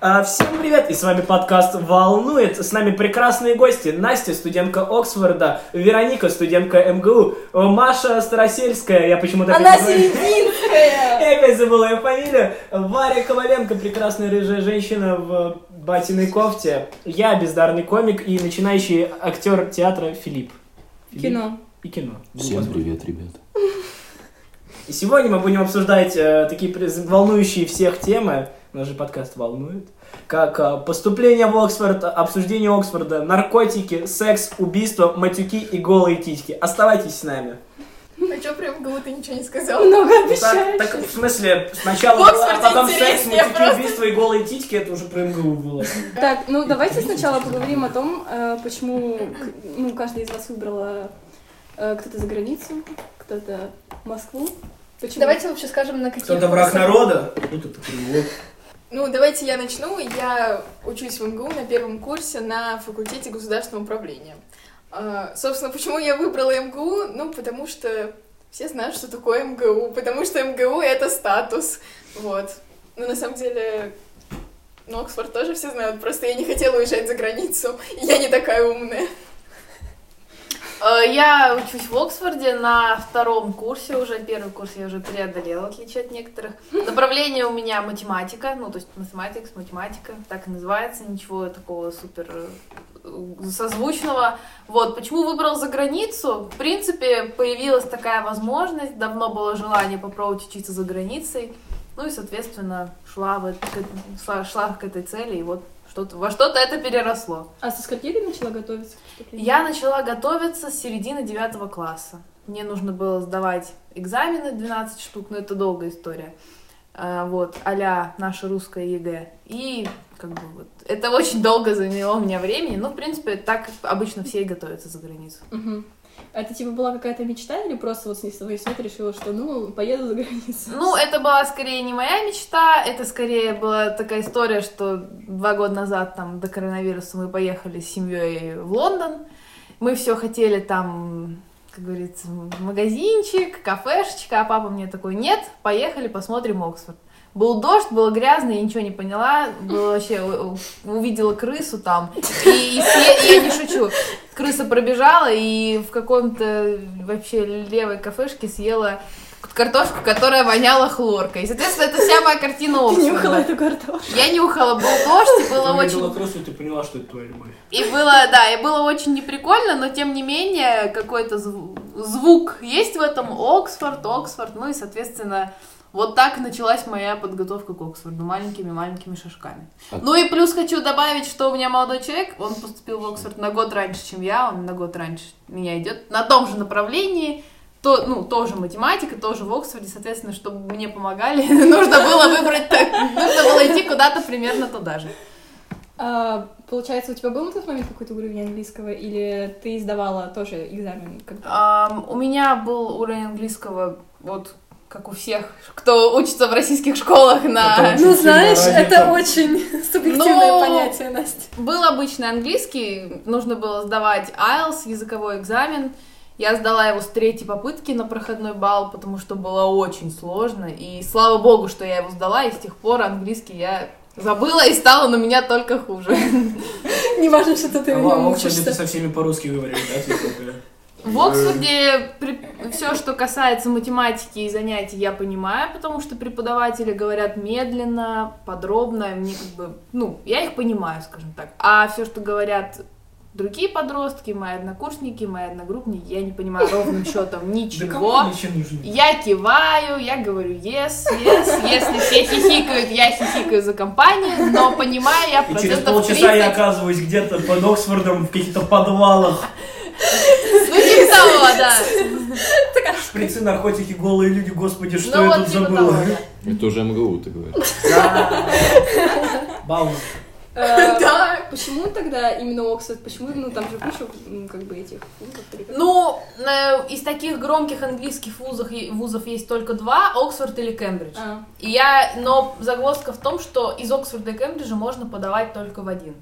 А, всем привет, и с вами подкаст «Волнует». С нами прекрасные гости. Настя, студентка Оксфорда, Вероника, студентка МГУ, Маша Старосельская, я почему-то... Она серединская! Я опять забыла ее фамилию. Варя Коваленко, прекрасная рыжая женщина в батиной кофте. Я бездарный комик и начинающий актер театра Филипп. Филипп? Кино. И кино. Всем привет, ребята. И сегодня мы будем обсуждать э, такие волнующие всех темы. Наш же подкаст волнует. Как э, поступление в Оксфорд, обсуждение Оксфорда, наркотики, секс, убийство, матюки и голые титьки. Оставайтесь с нами. А чё прям МГУ ты ничего не сказал? Много Так, обещаешь. так, в смысле, сначала, а потом секс, матюки, просто. убийство и голые титьки, это уже про МГУ было. Так, ну давайте сначала поговорим о том, э, почему ну, каждый из вас выбрала э, кто-то за границу, кто-то Москву. Почему? Давайте лучше скажем, на каких... Кто-то враг народа? Тут это перевод. Ну, давайте я начну. Я учусь в МГУ на первом курсе на факультете государственного управления. А, собственно, почему я выбрала МГУ? Ну, потому что все знают, что такое МГУ, потому что МГУ — это статус, вот. Но на самом деле, ну, Оксфорд тоже все знают, просто я не хотела уезжать за границу, я не такая умная. Э, Я учусь в Оксфорде на втором курсе уже. Первый курс я уже преодолела, в отличие от некоторых. Направление у меня математика, ну, то есть математикс, математика, так и называется, ничего такого супер э, созвучного. Вот, почему выбрал за границу? В принципе, появилась такая возможность, давно было желание попробовать учиться за границей. Ну и, соответственно, шла, в это- к, шла, шла к этой цели, и вот что-то, во что-то это переросло. А со скольки ты начала готовиться? Я начала готовиться с середины девятого класса. Мне нужно было сдавать экзамены 12 штук, но это долгая история. А, Вот, а наша русская ЕГЭ. И как бы вот, это очень долго заняло у меня времени, но, в принципе, так обычно все и готовятся за границу. Мгм. Это типа была какая-то мечта или просто вот с своей свет решила, что ну, поеду за границу? Ну, это была скорее не моя мечта, это скорее была такая история, что два года назад, там, до коронавируса мы поехали с семьей в Лондон. Мы все хотели там, как говорится, магазинчик, кафешечка, а папа мне такой, нет, поехали, посмотрим Оксфорд. Был дождь, было грязно, я ничего не поняла, было вообще, увидела крысу там, и, и съе- я не шучу, крыса пробежала и в каком-то вообще левой кафешке съела картошку, которая воняла хлоркой. И, соответственно, это вся моя картина Ты нюхала эту картошку. Я нюхала, был дождь, и было Ты увидела очень... крысу, ты поняла, что это твоя любовь. И было, да, и было очень неприкольно, но тем не менее какой-то зв- звук есть в этом. Оксфорд, Оксфорд, ну и, соответственно, вот так началась моя подготовка к Оксфорду маленькими-маленькими шажками. А- Ну и плюс хочу добавить, что у меня молодой человек, он поступил в Оксфорд на год раньше, чем я, он на год раньше меня идет на том же направлении, то, ну, тоже математика, тоже в Оксфорде, соответственно, чтобы мне помогали, нужно было выбрать так, нужно было идти куда-то примерно туда же. А, получается, у тебя был на тот момент какой-то уровень английского, или ты сдавала тоже экзамен? когда? Ам, у меня был уровень английского, вот как у всех, кто учится в российских школах на... Ну, знаешь, это очень субъективное Ну, понятие, Настя. Был обычный английский, нужно было сдавать IELTS, языковой экзамен. Я сдала его с третьей попытки на проходной балл, потому что было очень сложно. И слава богу, что я его сдала, и с тех пор английский я забыла, и стало на меня только хуже. Не важно, что ты А в в нем Оксфорде ты учишься. со всеми по-русски говоришь, да? В Оксфорде все, что касается математики и занятий, я понимаю, потому что преподаватели говорят медленно, подробно, мне как бы, ну, я их понимаю, скажем так. А все, что говорят другие подростки, мои однокурсники, мои одногруппники, я не понимаю ровным счетом ничего. Я киваю, я говорю yes, yes, если все хихикают, я хихикаю за компанию, но понимаю я И через процентов полчаса я 30. оказываюсь где-то под Оксфордом в каких-то подвалах. Ну, типа того, да. Шприцы, наркотики, голые люди, господи, что Ну, я тут типа забыла. Это уже МГУ, ты говоришь. Да. Баун. Э, Да. Почему тогда именно Оксфорд? Почему, ну, там же куча, как бы, этих вузов. Ну, э, из таких громких английских вузов, вузов есть только два, Оксфорд или Кембридж. А, И я, но загвоздка в том, что из Оксфорда и Кембриджа можно подавать только в один.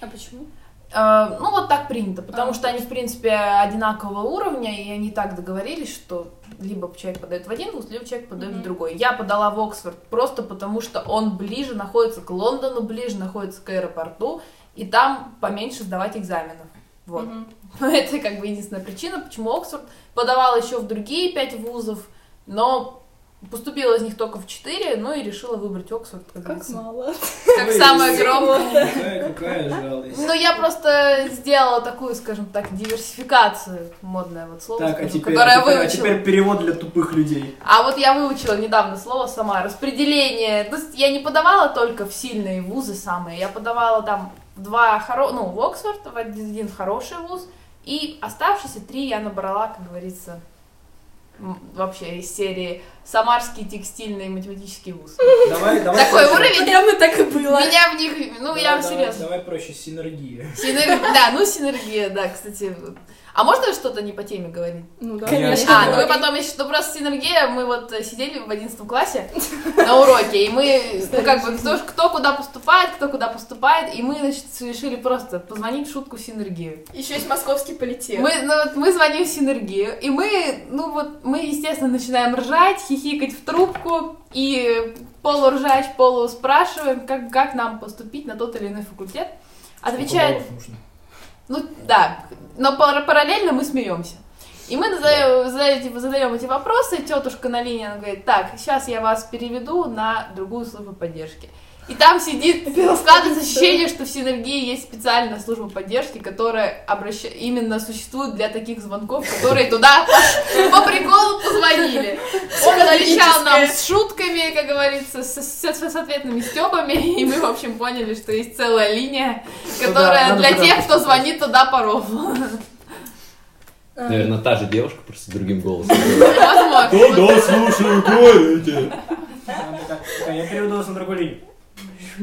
а почему? Э, Ну, вот так принято, потому А. что они, в принципе, одинакового уровня, и они так договорились, что либо человек подает в один вуз, либо человек подает в Мгм. другой. Я подала в Оксфорд просто потому, что он ближе находится к Лондону, ближе находится к аэропорту, и там поменьше сдавать экзаменов. Вот. Мгм. Это как бы единственная причина, почему Оксфорд подавала еще в другие пять вузов, но поступила из них только в четыре, ну и решила выбрать Оксфорд, как, Как мало. как самое всего. громкое. Какая, какая жалость. Ну, я просто сделала такую, скажем так, диверсификацию, модное вот слово, Так, а скажу, теперь, которое а теперь, а выучила. теперь перевод для тупых людей. А вот я выучила недавно слово сама, распределение. То есть я не подавала только в сильные вузы самые, я подавала там два хоро... ну, в Оксфорд, в один хороший вуз, и оставшиеся три я набрала, как говорится, вообще из серии Самарский текстильный математический вуз. Давай, давай. Такой проще. уровень, Прям и так и было. меня в них, ну, Давай, я давай, серьезно. Давай проще, синергия. Синер- Да, ну синергия, да, кстати. А можно что-то не по теме говорить? Ну да. Конечно. А, ну и потом еще, ну просто синергия, мы вот сидели в 11 классе на уроке, и мы, ну как бы, кто, кто куда поступает, кто куда поступает, и мы, значит, решили просто позвонить в шутку синергию. Еще есть московский политех. Мы, ну, вот мы звоним в синергию, и мы, ну вот, мы, естественно, начинаем ржать, хихикать в трубку, и полуржать, полу спрашиваем, как, как нам поступить на тот или иной факультет. Отвечает Сколько баллов нужно? Ну да, но пара- параллельно мы смеемся. И мы задаем, задаем, задаем эти вопросы, тетушка на линии, она говорит, так, сейчас я вас переведу на другую службу поддержки. И там сидит, складывается ощущение, что в Синергии есть специальная служба поддержки, которая обраща... именно существует для таких звонков, которые туда по, приколу позвонили. Он отвечал нам с шутками, как говорится, с, с- с ответными стебами, и мы, в общем, поняли, что есть целая линия, которая для тех, кто звонит туда. А, Наверное, та же девушка, просто с другим голосом. Возможно. Да, слушаю, говорите. Я переведу вас на другую линию.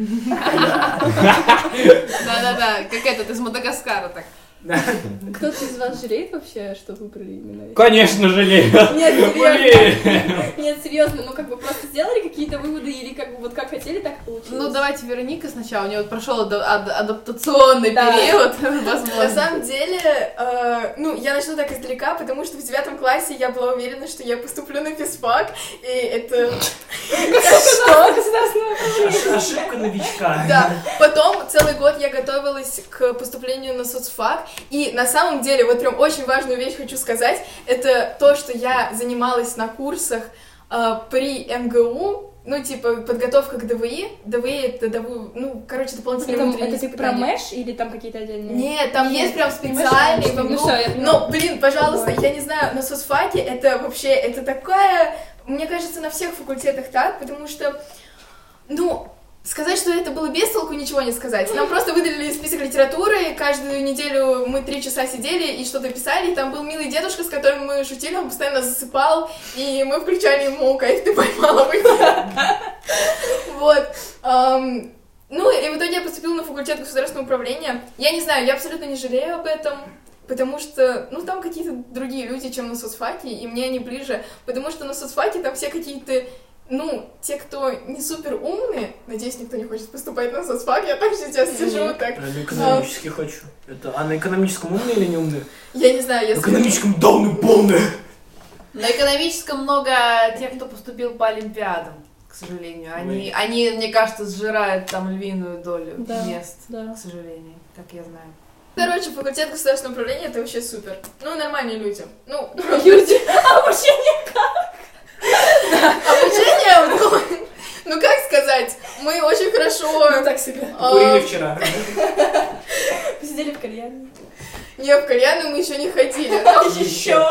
Да-да-да, как этот из Мадагаскара так. Кто-то из вас жалеет вообще, что выбрали именно эти? Конечно, жалею. Нет, серьезно. Нет, серьезно, ну как бы просто сделали какие-то выводы или как бы вот как хотели, так и получилось. Ну, давайте Вероника сначала, у нее прошел ада- ада- адаптационный Да. период, На возможно. самом деле, э, ну, я начну так издалека, потому что в девятом классе я была уверена, что я поступлю на физфак, и это... Что? Ошибка новичка. Да, потом целый год я готовилась к поступлению на соцфак, и на самом деле, вот прям очень важную вещь хочу сказать, это то, что я занималась на курсах э, при МГУ, ну, типа, подготовка к ДВИ, ДВИ это, ДВУ, ну, короче, дополнительные Это, внутренние это ты про испытания. мэш или там какие-то отдельные? Нет, там Нет, есть прям в ну МГУ. всё, я. Но, блин, пожалуйста, Ой. я не знаю, на соцфаке это вообще, это такая, мне кажется, на всех факультетах так, потому что, ну, сказать, что это было без толку, ничего не сказать. Нам просто выдали список литературы, каждую неделю мы три часа сидели и что-то писали, и там был милый дедушка, с которым мы шутили, он постоянно засыпал, и мы включали ему «Кайф, ты поймала меня». Вот. Ну, и в итоге я поступила на факультет государственного управления. Я не знаю, я абсолютно не жалею об этом, потому что, ну, там какие-то другие люди, чем на соцфаке, и мне они ближе, потому что на соцфаке там все какие-то ну, те, кто не супер умные, надеюсь, никто не хочет поступать на соцфак, я так сейчас сижу, так, А на экономически хочу. Это, а на экономическом умные или не умные? я не знаю, На если... экономическом дауны полные. На экономическом много тех, кто поступил по Олимпиадам, к сожалению. Они, они, мне кажется, сжирают там львиную долю Да. мест, Да. к сожалению, как я знаю. Короче, факультет государственного управления это вообще супер. Ну, нормальные люди. Ну, Люди. А обучение обучение, ну, ну, как сказать, мы очень хорошо... Ну, так себе. а, Курили вчера. Посидели в кальяне. Не, в кальянную мы еще не ходили. Еще.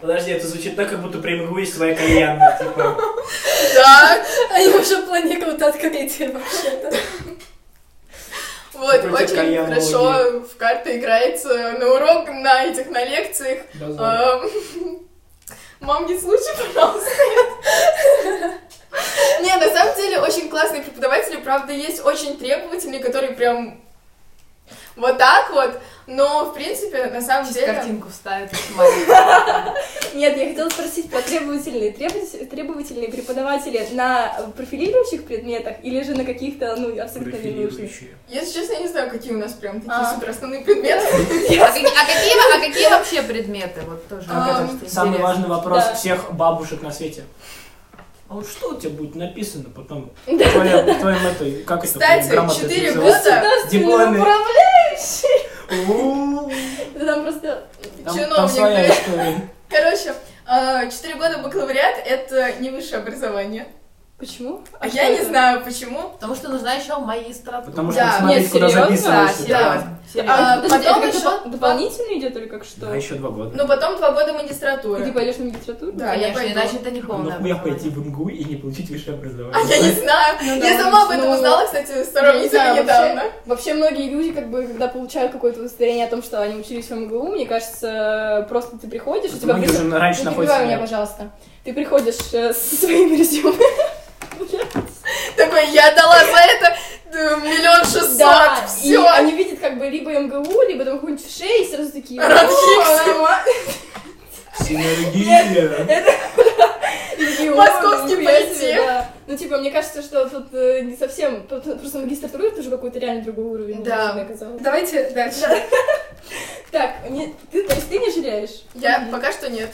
Подожди, это звучит так, как будто при МГУ есть своя кальянная, типа. Да, Они уже планируют открыть вообще-то. вот, очень хорошо в карты играется на урок, на этих, на лекциях. Мам, не слушай, пожалуйста. Не, на самом деле очень классные преподаватели, правда, есть очень требовательные, которые прям... Вот так вот. Но, в принципе, на самом Сейчас деле... картинку маленькую. Нет, я хотела спросить про требовательные, требователь- требовательные преподаватели на профилирующих предметах или же на каких-то, ну, абсолютно ненужных? Если честно, я не знаю, какие у нас прям такие А. супер основные предметы. А какие, а а какие вообще предметы? Вот тоже. Самый важный вопрос всех бабушек на свете. А вот что у тебя будет написано потом в твоем, в твоем этой, как это, Кстати, это года... называется? Дипломе. У, Да Там просто... Чиновник, да. Короче, а, четыре года бакалавриат — это не высшее образование. Почему? А что я не знаю, почему. Потому что нужна еще магистратура. Потому что Да. смотреть, Нет, куда серьезно? Да, записываешься. серьезно. серьезно. А, Подожди, потом это еще- допол- дополнительно идет или как что? Да, еще два года. Ну, потом два года И ты магистратуры. пойдешь на магистратуру? Да, я Конечно, пойду. иначе это не полное Ну, я пойти в МГУ и не получить высшее А образование. я не знаю. Ну Я да, сама об этом ну, узнала, кстати, Я не сравнительно знаю, недавно. Вообще, вообще многие люди, как бы, когда получают какое-то удостоверение о том, что они учились в МГУ, мне кажется, просто ты приходишь, у тебя Многие присо- уже раньше Не находятся. перебивай меня, пожалуйста. Ты приходишь э, со своим резюме. Такой, я дала за это э, миллион шестьсот, Да, и все. они видят как бы либо МГУ, либо там какой-нибудь в шее, и сразу такие... Радхикс. Синергия. И такие, «О, Московский нихуя себе, политех». да. Ну, типа, мне кажется, что тут э, не совсем... Просто магистратура это уже какой-то реально другой уровень. Да. Давайте дальше. Так, ты, то есть ты не жалеешь? Я пока что нет.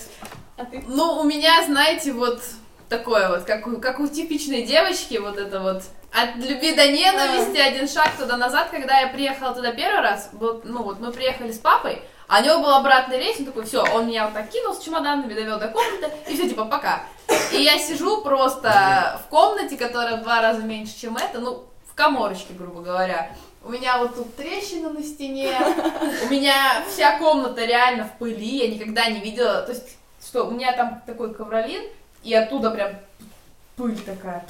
А ты? Ну, у меня, знаете, вот такое вот, как у, как у типичной девочки, вот это вот от любви до ненависти, один шаг туда-назад, когда я приехала туда первый раз, вот, ну вот мы приехали с папой, а у него был обратный рейс, он такой, все, он меня вот так кинул с чемоданами, довел до комнаты, и все, типа, пока. И я сижу просто в комнате, которая в два раза меньше, чем эта, ну, в коморочке, грубо говоря. У меня вот тут трещина на стене, у меня вся комната реально в пыли, я никогда не видела, то есть, что у меня там такой ковролин, и оттуда прям пыль такая.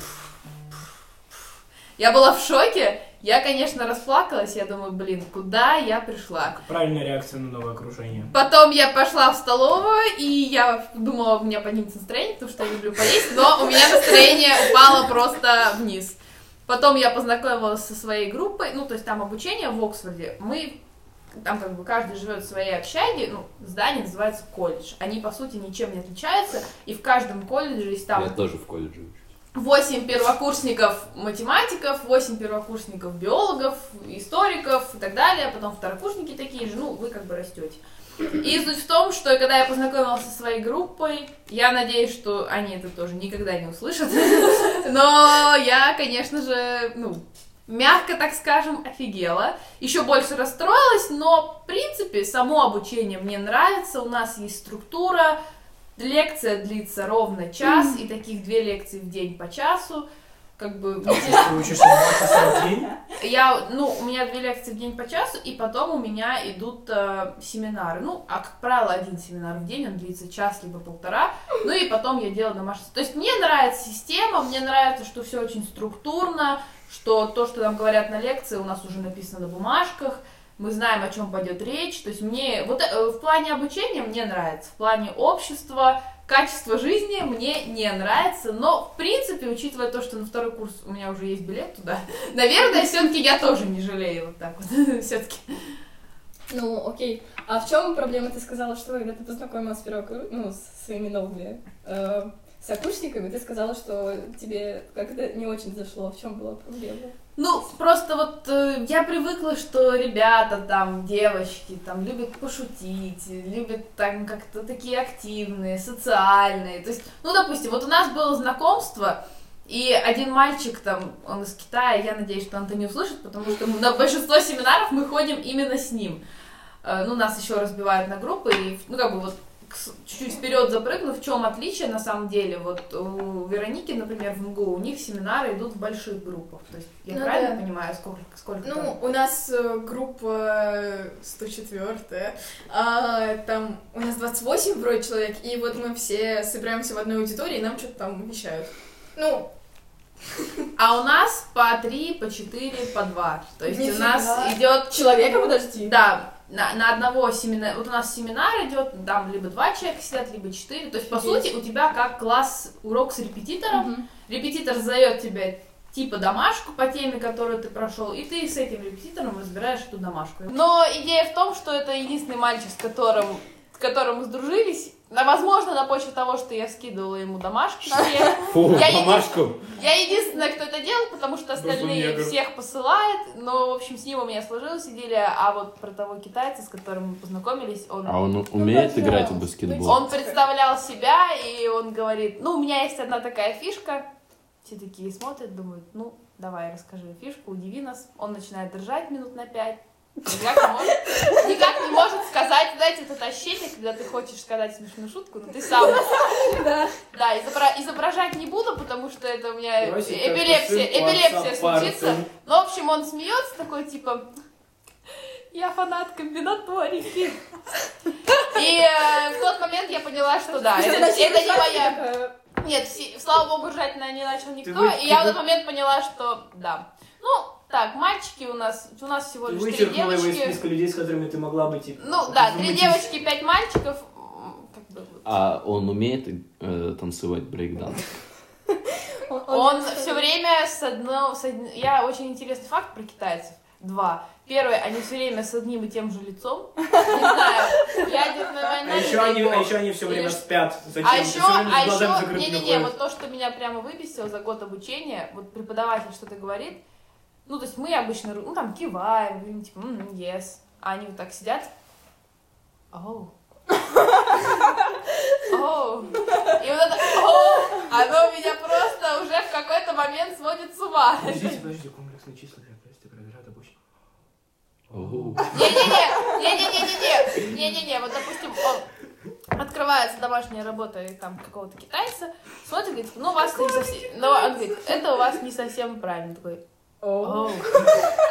Я была в шоке, я, конечно, расплакалась, я думаю, блин, куда я пришла? Правильная реакция на новое окружение. Потом я пошла в столовую, и я думала, у меня поднимется настроение, потому что я люблю поесть, но у меня настроение упало просто вниз. Потом я познакомилась со своей группой, ну, то есть там обучение в Оксфорде. Мы, там как бы каждый живет в своей общаге, ну, здание называется колледж. Они, по сути, ничем не отличаются, и в каждом колледже есть там Я тоже в колледже учусь. 8 первокурсников математиков, 8 первокурсников биологов, историков и так далее, потом второкурсники такие же, ну, вы как бы растете. И суть в том, что когда я познакомилась со своей группой, я надеюсь, что они это тоже никогда не услышат, но я, конечно же, ну, мягко так скажем, офигела. Еще больше расстроилась, но, в принципе, само обучение мне нравится, у нас есть структура, лекция длится ровно час, и таких две лекции в день по часу. Как бы Ты учишься два часа в день? я, ну, у меня две лекции в день по часу, и потом у меня идут э, семинары. Ну, а как правило, один семинар в день, он длится час либо полтора. Ну и потом я делаю домашнее. То есть мне нравится система, мне нравится, что все очень структурно, что то, что нам говорят на лекции, у нас уже написано на бумажках. Мы знаем, о чем пойдет речь. То есть мне вот э, в плане обучения мне нравится, в плане общества, качества жизни мне не нравится, но в принципе, учитывая то, что на второй курс у меня уже есть билет туда, наверное, все-таки я тоже не жалею вот так вот, все-таки. Ну, окей. А в чем проблема? Ты сказала, что когда ты познакомилась с первокур- ну, с своими новыми э, сокурсниками, ты сказала, что тебе как-то не очень зашло. В чем была проблема? Ну, просто вот э, я привыкла, что ребята там, девочки, там, любят пошутить, любят там как-то такие активные, социальные. То есть, ну, допустим, вот у нас было знакомство, и один мальчик там, он из Китая, я надеюсь, что он это не услышит, потому что на большинство семинаров мы ходим именно с ним. Э, Ну, нас еще разбивают на группы, и, ну, как бы вот чуть-чуть вперед запрыгнув, в чем отличие на самом деле? Вот у Вероники, например, в МГУ, у них семинары идут в больших группах. То есть я Ну правильно да. понимаю, сколько, сколько там? Ну, у нас э, группа 104 а, там у нас 28 вроде человек, и вот мы все собираемся в одной аудитории, и нам что-то там вещают. Ну, А у нас по три, по четыре, по два. То есть у Нифига. нас идет Человека, подожди. Да, на, на одного семинара, вот у нас семинар идет, там либо два человека сидят, либо четыре. То есть, по Офигеть. сути, у тебя как класс урок с репетитором. Мгм. Репетитор задает тебе типа домашку по теме, которую ты прошел, и ты с этим репетитором разбираешь эту домашку. Но идея в том, что это единственный мальчик, с которым, с которым мы сдружились. Да, Возможно, на почве того, что я скидывала ему домашки. Фу, Я еди- домашку. Я единственная, кто это делал, потому что остальные всех посылает. Но, в общем, с ним у меня сложилась идея. А вот про того китайца, с которым мы познакомились, он... А он умеет играть в баскетбол? Он представлял себя, и он говорит, ну, у меня есть одна такая фишка. Все такие смотрят, думают, ну, давай, расскажи фишку, удиви нас. Он начинает держать минут на пять. Никак не может, никак не может сказать, знаете, это ощущение, когда ты хочешь сказать смешную шутку, но ты сам. Да. Да, изобра- изображать не буду, потому что это у меня эпилепсия, эпилепсия случится. Ну, в общем, он смеется такой, типа, я фанат комбинаторики. И э, в тот момент я поняла, что да, это, это не моя... Нет, слава богу, ржать на не начал никто. и я в ты этот момент поняла, что да. Ну, так, мальчики у нас, у нас всего лишь три вычеркнула его из девочки. списка людей, с которыми ты могла бы, типа... Ну, да, три девочки, пять мальчиков. Как бы вот. А он умеет э, танцевать брейкданс? Он все время с одного... с од- Я очень интересный факт про китайцев. Два. Первое, они все время с одним и тем же лицом. Не знаю, ядерная война. А еще они, а еще они все время Или спят. Зачем? А еще, а еще, не-не-не, вот то, что меня прямо выбесило за год обучения, вот преподаватель что-то говорит, ну, то есть мы обычно, ну, там, киваем, говорим, типа, «М, yes, а они вот так сидят, оу, оу, и вот это оу, оно меня просто уже в какой-то момент сводит с ума. Подождите, подождите, комплексные числа для тесты проверяют обычно. Не-не-не, не-не-не-не-не, не-не-не, вот, допустим, он открывается домашняя работа и там какого-то китайца, смотрит, говорит, ну, у вас не совсем, ну, он говорит, это у вас не совсем правильно, такой, «Оу».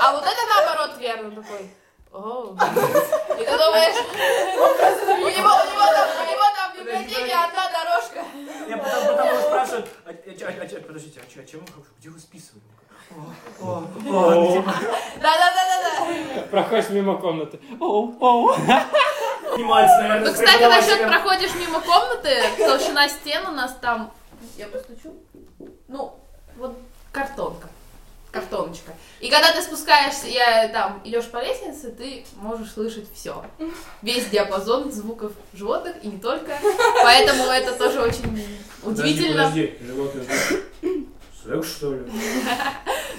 А вот это наоборот верно, такой, «Оу». И ты думаешь, у него, у него там, у него там в библиотеке одна дорожка. Я потом, потом его спрашивают, а, а, а, подождите, а, а чем вы, где вы списывали? Да-да-да-да-да. Проходишь мимо комнаты. Оу, оу. Ну, кстати, насчет проходишь мимо комнаты, толщина стен у нас там... Я постучу. Ну, вот картонка. Картоночка. И когда ты спускаешься, я там идешь по лестнице, ты можешь слышать все. Весь диапазон звуков животных и не только. Поэтому это тоже очень удивительно. Подожди, подожди, животные звуки. Секс, что ли?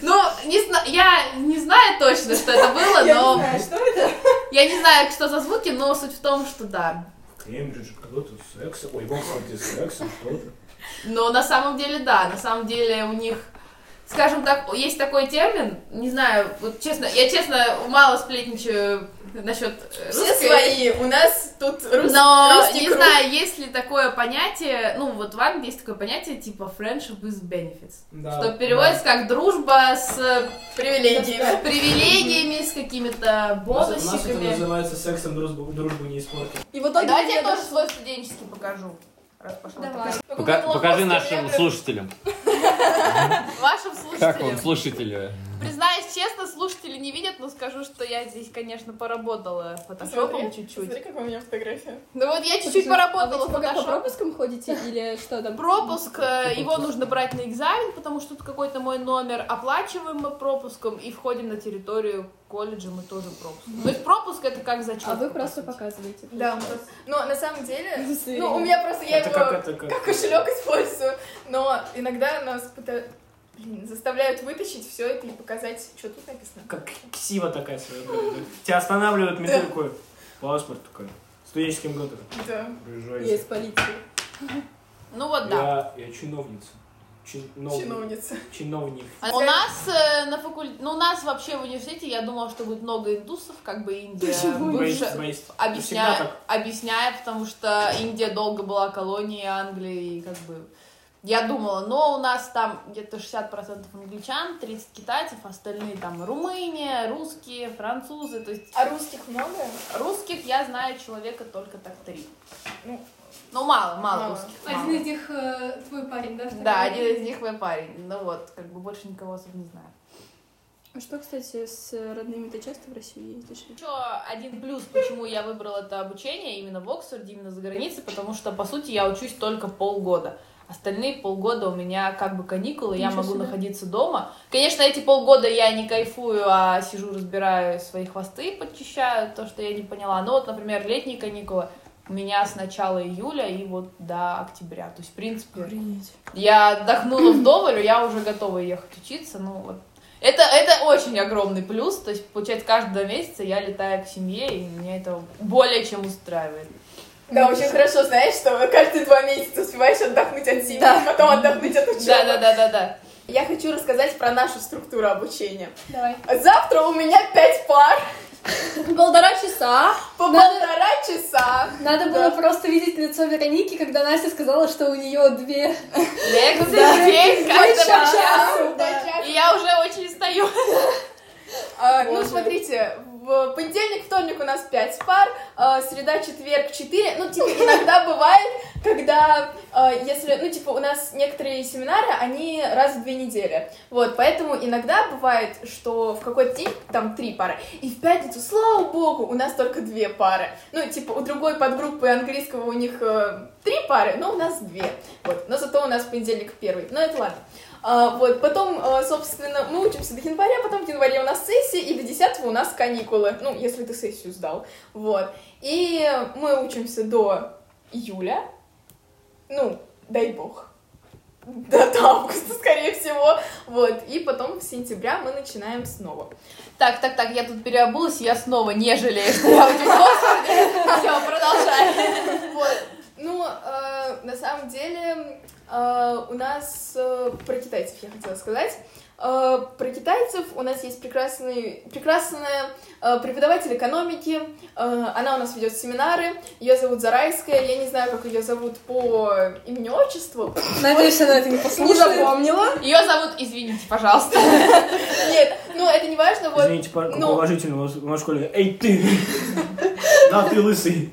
Ну, не зна- я не знаю точно, что это было, Я не но знаю, что это? я не знаю, что за звуки, но суть в том, что да. Кембридж, кто-то секс. Ой, в Оксфорде секс, что-то. Но на самом деле, да, на самом деле у них, скажем так, есть такой термин, не знаю, вот честно, я честно мало сплетничаю насчет э, Все русской, свои, у нас тут рус- но русский не круг. знаю, есть ли такое понятие, ну вот в Англии есть такое понятие типа friendship with benefits, Да, что переводится как дружба с Привилегии. с привилегиями, с какими-то нас, у нас это бонусиками. называется сексом дружбу, дружбу не испортить. И в итоге Давайте я тоже свой студенческий покажу. Раз пошла Давай. такая. Пока- покажи нашим слушателям, Вашим как вам слушателям. Признаюсь честно, слушатели не видят, но скажу, что я здесь, конечно, поработала фотошопом чуть-чуть. Смотри, какая у меня фотография. Ну вот я чуть-чуть поработала а вы типа как по фотошопом. пропускам ходите или что там? Пропуск, э, его нужно брать на экзамен, потому что тут какой-то мой номер, оплачиваем мы пропуском и входим на территорию колледжа, мы тоже пропуск. То есть пропуск это как зачет. А вы просто показываете. Да, но на самом деле, ну, у меня просто, я это его как это как? как кошелек использую, но иногда нас пыта- блин, заставляют вытащить все это и показать, что тут написано. Как ксива такая своеобразная. Тебя останавливают, метро такой, паспорт такой, студенческим годом. Да. Приезжайте. Есть полиция. Ну вот да. Я, я чиновница. Чинов- Чиновница. Чиновник. У нас э, на факультете, ну у нас вообще в университете, я думала, что будет много индусов, как бы Индия бывшая- так. объясняю, потому что Индия долго была колонией Англии, и как бы я думала, но у нас там где-то 60% англичан, 30 китайцев, остальные там Румыния, русские, французы, то есть А русских много? русских я знаю человека только так три. Ну, Ну, мало, мало, Мало. русских. Один мало. из них э, твой парень, да? Да, один из них мой парень. Ну вот, как бы больше никого особо не знаю. А что, кстати, с родными ты часто в Россию ездишь? Еще один плюс, почему я выбрала это обучение именно в Оксфорде, именно за границей, потому что, по сути, я учусь только полгода. Остальные полгода у меня как бы каникулы, я Ничего могу себе. находиться дома. Конечно, эти полгода я не кайфую, а сижу, разбираю свои хвосты, подчищаю то, что я не поняла. Но вот, например, летние каникулы у меня с начала июля и вот до октября. То есть, в принципе, я отдохнула вдоволь, я уже готова ехать учиться. Ну вот. Это, это очень огромный плюс. То есть, получается, два месяца я летаю к семье, и меня это более чем устраивает. Да, очень хорошо знаешь, что каждые два месяца успеваешь отдохнуть от семьи, потом отдохнуть от учебы. Да, да, да, да, да. Я хочу рассказать про нашу структуру обучения. Давай. Завтра у меня пять пар Полтора часа. по Надо- полтора часа. Надо было просто видеть лицо Вероники, когда Настя сказала, что у нее две... Лекции Да. в день, часа. час. Да. И я уже очень устаю. А, ну, смотрите, в понедельник, вторник у нас 5 пар, а, среда, четверг 4. Ну, типа, иногда бывает, когда, а, если, ну, типа, у нас некоторые семинары, они раз в две недели. Вот, поэтому иногда бывает, что в какой-то день там три пары, и в пятницу, слава богу, у нас только две пары. Ну, типа, у другой подгруппы английского у них э, три пары, но у нас две. Вот, но зато у нас понедельник первый. Но это ладно. А, вот, потом, а, собственно, мы учимся до января, потом в январе у нас сессия, и до 10 у нас каникулы, ну, если ты сессию сдал, вот. И мы учимся до июля, ну, дай бог, до, до августа, скорее всего, вот, и потом с сентября мы начинаем снова. Так, так, так, я тут переобулась, я снова не жалею, что я в. Все, продолжай. Вот. Ну, э, на самом деле, у нас э, про китайцев я хотела сказать. Э, про китайцев у нас есть прекрасный, прекрасная э, преподаватель экономики. Э, она у нас ведет семинары. Ее зовут Зарайская. Я не знаю, как ее зовут по имени отчеству. Надеюсь, она это не Не послушает. запомнила. Ее зовут, извините, пожалуйста. Нет, ну это не важно. Вот Извините, по, ну. уважительно, у вас у нас в школе. Эй, ты! Да, ты лысый.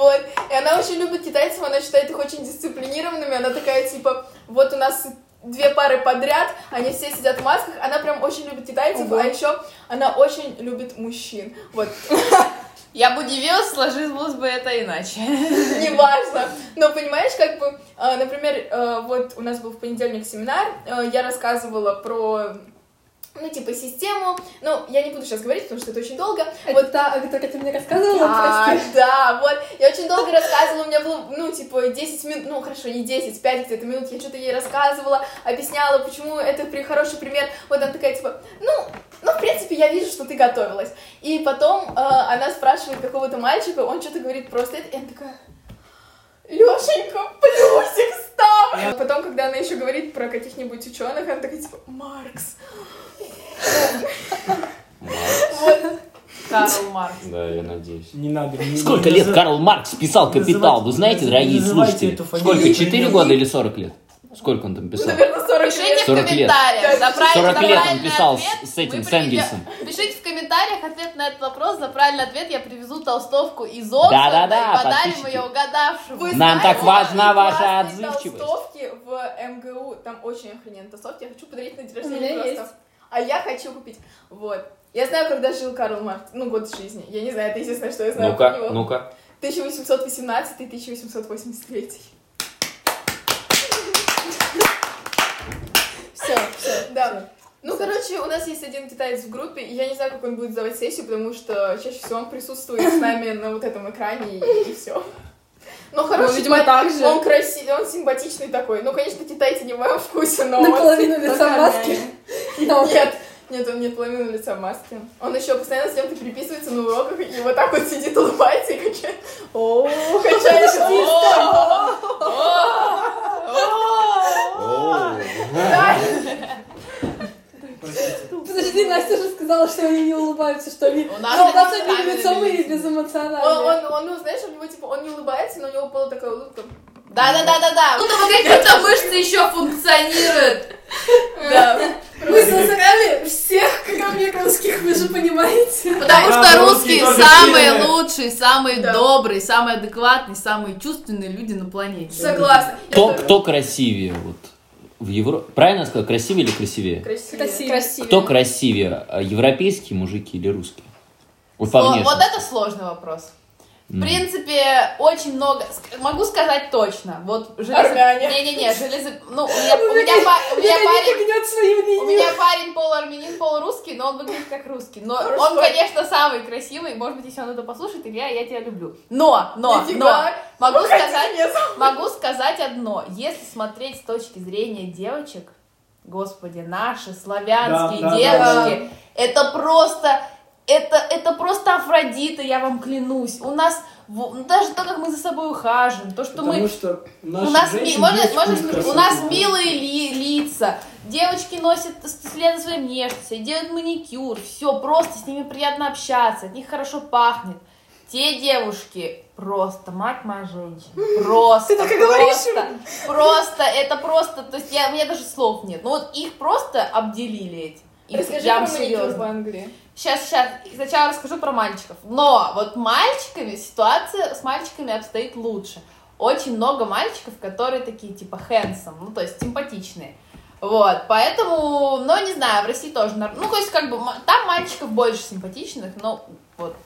Вот. И она очень любит китайцев, она считает их очень дисциплинированными. Она такая, типа, вот у нас две пары подряд, они все сидят в масках. Она прям очень любит китайцев, Ого. а еще она очень любит мужчин. Вот, Я бы удивилась, сложилось бы это иначе. неважно. Но понимаешь, как бы, э, например, э, вот у нас был в понедельник семинар, э, я рассказывала про ну, типа, систему. Ну, я не буду сейчас говорить, потому что это очень долго. Это та, о которой ты мне рассказывала, А, прости. да, вот. Я очень долго рассказывала, у меня было, ну, типа, 10 минут, ну, хорошо, не 10, 5 где-то минут, я что-то ей рассказывала, объясняла, почему это при хороший пример. Вот она такая, типа, ну, ну, в принципе, я вижу, что ты готовилась. И потом э, она спрашивает какого-то мальчика, он что-то говорит просто это, и она такая... Лешенька, плюсик ставь! А потом, когда она еще говорит про каких-нибудь ученых, она такая, типа, Маркс. Карл Маркс. Да, я надеюсь. Не надо. не- Сколько не лет назыв- Карл Маркс писал «Капитал»? Вы знаете, дорогие слушатели? Сколько, 4 года или 40 лет? Сколько он там писал? Наверное, 40 Пишите лет. в 40 лет. комментариях. За правильный- 40 за лет он писал ответ с- этим, с Энгельсом. Пишите в комментариях ответ на этот вопрос. За правильный ответ я привезу толстовку из Оксфорда Да-да-да, и подарим ее угадавшему. Вы Нам так знаете, важна какие ваша отзывчивость. толстовки в МГУ, там очень охрененные толстовки, я хочу подарить на день рождения просто. есть. А я хочу купить. Вот. Я знаю, когда жил Карл Маркс, ну, год жизни. Я не знаю, это единственное, что я знаю про Ну-ка, него. ну-ка. 1818-1883. Все, все, да. Ну, короче, у нас есть один китаец в группе, и я не знаю, как он будет сдавать сессию, потому что чаще всего он присутствует с нами на вот этом экране, и, все. Ну, хороший видимо, парень. так же. Он красивый, он симпатичный такой. Ну, конечно, китайцы не в моем вкусе, но... Наполовину он- лица. Но Нет, нет, он нет половины лица в маске. Он еще постоянно с кем-то переписывается на уроках, и вот так вот сидит, улыбается и качает. О, качает Да, Подожди, Настя же сказала, что они не улыбаются, что они... У нас Ну, они нас с одним лицом и видели. Он, безэмоциональные. он, он, ну, знаешь, у него, типа, он не улыбается, но у него была такая улыбка. Да-да-да-да-да. Ну, там какие-то мышцы еще функционируют. Да. Вы засрали всех камеровских, вы же понимаете. Потому Да, что русские самые сильные. лучшие, самые Да. добрые, самые адекватные, самые чувственные люди на планете. Согласна. Кто, кто красивее? Вот в Европе. Правильно я сказал, красивее или красивее? Красивее. Красиво. Кто красивее? а, Европейские мужики или русские? Вот Сло-. Вот это сложный вопрос. В принципе, очень много. Могу сказать точно. Вот железо... Не-не-не, железо... Ну, у меня, у меня у меня парень... У меня парень полуармянин, полурусский, но он выглядит как русский. Но он, конечно, самый красивый. Может быть, если он это послушает, Илья, я тебя люблю. Но, но, но, могу сказать, могу сказать одно. Если смотреть с точки зрения девочек, господи, наши славянские Да, да, девочки, это просто, это, это просто Афродита, я вам клянусь. У нас, ну, даже то, как мы за собой ухаживаем, то, что мы Потому что у нас, ми- можно- можно у нас милые ли- лица, девочки носят следы своей внешности, делают маникюр, все, просто с ними приятно общаться, от них хорошо пахнет. Те девушки просто, мать моя женщина, просто, Ты так и говоришь. просто, просто, это просто, то есть я, у меня даже слов нет, ну вот их просто обделили этим. Расскажи прям про серьезно. в Англии. Сейчас, сейчас, сначала расскажу про мальчиков. Но вот мальчиками, ситуация с мальчиками обстоит лучше. Очень много мальчиков, которые такие, типа, handsome, ну, то есть симпатичные. Вот, поэтому, ну, не знаю, в России тоже, ну, то есть, как бы, там мальчиков больше симпатичных, но вот.